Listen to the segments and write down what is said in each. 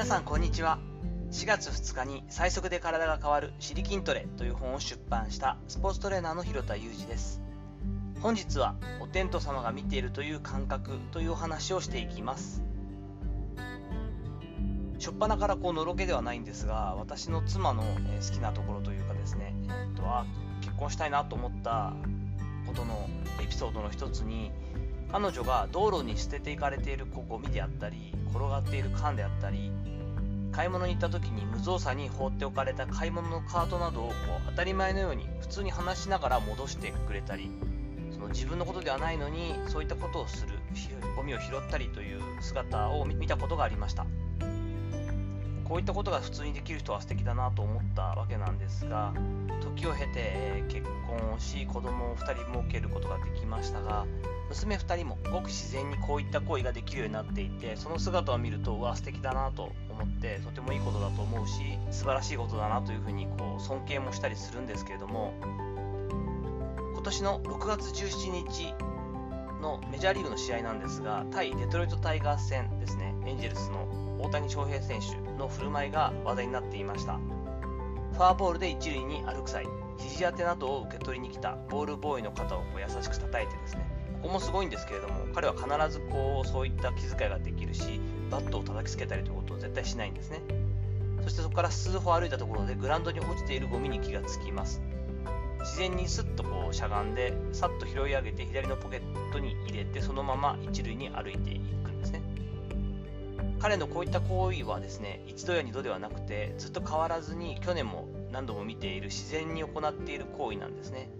皆さんこんにちは。4月2日に最速で体が変わる「シリ筋トレ」という本を出版したスポーツトレーナーの広田裕二です。本日はお天道様が見ているという感覚というお話をしていきます。初っ端からこうのろけではないんですが私の妻の好きなところというかですね、えー、とは結婚したいなと思ったことのエピソードの一つに彼女が道路に捨てていかれているゴミであったり転がっている缶であったり買い物に行った時に無造作に放っておかれた買い物のカートなどをこう当たり前のように普通に話しながら戻してくれたりその自分のことではないのにそういったことをするゴミを拾ったりという姿を見たことがありました。こういったことが普通にできる人は素敵だなと思ったわけなんですが時を経て結婚をし子供を2人設けることができましたが娘2人もごく自然にこういった行為ができるようになっていてその姿を見るとうわ素敵だなと思ってとてもいいことだと思うし素晴らしいことだなというふうにこう尊敬もしたりするんですけれども今年の6月17日のメジャーリーグの試合なんですが対デトロイトタイガース戦ですね。エンジェルスの大谷翔平選手の振る舞いが話題になっていました。フォアボールで一塁に歩く際肘当てなどを受け取りに来たボールボーイの肩をこう優しく叩いてですね。ここもすごいんですけれども彼は必ずこうそういった気遣いができるしバットを叩きつけたりということを絶対しないんですね。そしてそこから数歩歩いたところでグラウンドに落ちているゴミに気がつきます。自然にスッとこうしゃがんでさっと拾い上げて左のポケットに入れてそのまま一塁に歩いていくんですね彼のこういった行為はですね一度や二度ではなくてずっと変わらずに去年も何度も見ている自然に行っている行為なんですね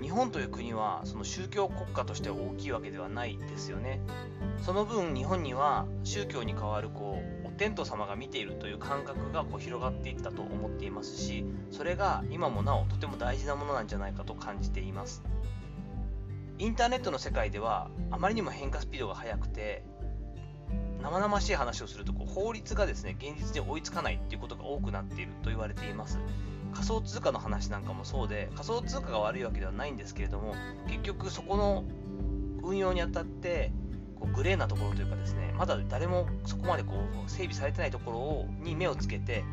日本という国はその宗教国家として大きいわけではないですよね。その分日本には宗教に代わるこうお天道様が見ているという感覚がこう広がっていったと思っていますしそれが今もなおとても大事なものなんじゃないかと感じています。インターネットの世界ではあまりにも変化スピードが速くて生々しい話をするとこう法律がですね現実に追いつかないっていうことが多くなっていると言われています仮想通貨の話なんかもそうで仮想通貨が悪いわけではないんですけれども結局そこの運用にあたってこうグレーなところというかですねまだ誰もそこまでこう整備されてないところをに目をつけて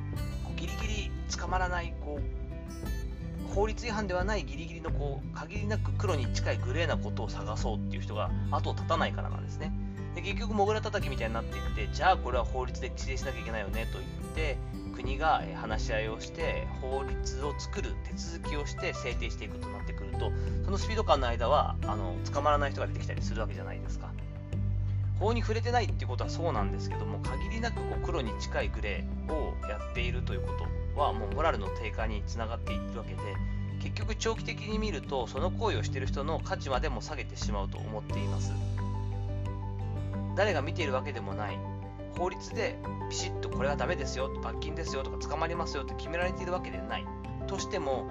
こうギリギリ捕まらないこう法律違反ではないギリギリのこう限りなく黒に近いグレーなことを探そうっていう人が後を絶たないからなんですね。で結局、モグラ叩きみたいになっていって、じゃあこれは法律で規制しなきゃいけないよねと言って、国が話し合いをして法律を作る手続きをして制定していくとなってくるとそのスピード感の間はあの捕まらない人が出てきたりするわけじゃないですか法に触れてないっていうことはそうなんですけども限りなくこう黒に近いグレーをやっているということはもうモラルの低下につながっているわけで結局長期的に見るとその行為をしている人の価値までも下げてしまうと思っています。誰が見ているわけでもない。法律でピシッとこれはダメですよ罰金ですよとか捕まりますよって決められているわけでない。としても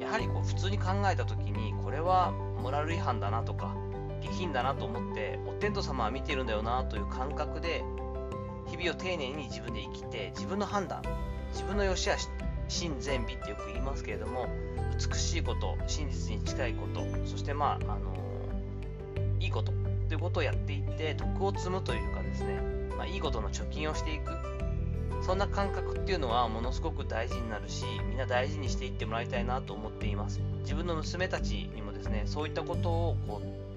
やはりこう普通に考えた時にこれはモラル違反だなとか下品だなと思ってお天道様は見てるんだよなという感覚で日々を丁寧に自分で生きて自分の判断自分の良し悪し真善美ってよく言いますけれども美しいこと真実に近いことそしてまああのいいことということをやっていって徳を積むというかですね、まあ、いいことの貯金をしていく。そんな感覚っていうのはものすごく大事になるしみんな大事にしていってもらいたいなと思っています。自分の娘たちにもですねそういったことをこう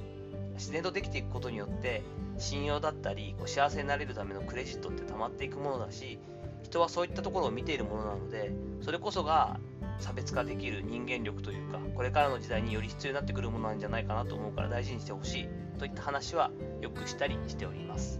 自然とできていくことによって信用だったりこう幸せになれるためのクレジットって溜まっていくものだし人はそういったところを見ているものなのでそれこそが差別化できる人間力というかこれからの時代により必要になってくるものなんじゃないかなと思うから大事にしてほしいといった話はよくしたりしております。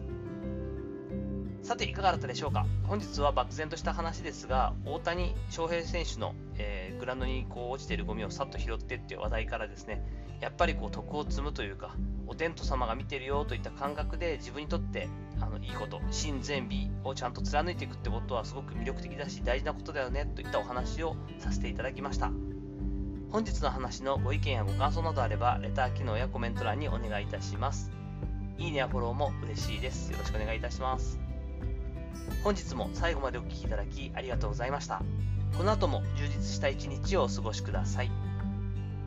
さていかがだったでしょうか？本日は漠然とした話ですが大谷翔平選手の、えー、グラウンドにこう落ちているゴミをさっと拾ってっていう話題からですねやっぱりこう徳を積むというかお天道様が見てるよといった感覚で自分にとってあのいいこと真善美をちゃんと貫いていくってことはすごく魅力的だし大事なことだよねといったお話をさせていただきました。本日の話のご意見やご感想などあればレター機能やコメント欄にお願いいたします。いいねやフォローも嬉しいです。よろしくお願いいたします。本日も最後までお聴きいただきありがとうございました。この後も充実した一日をお過ごしください。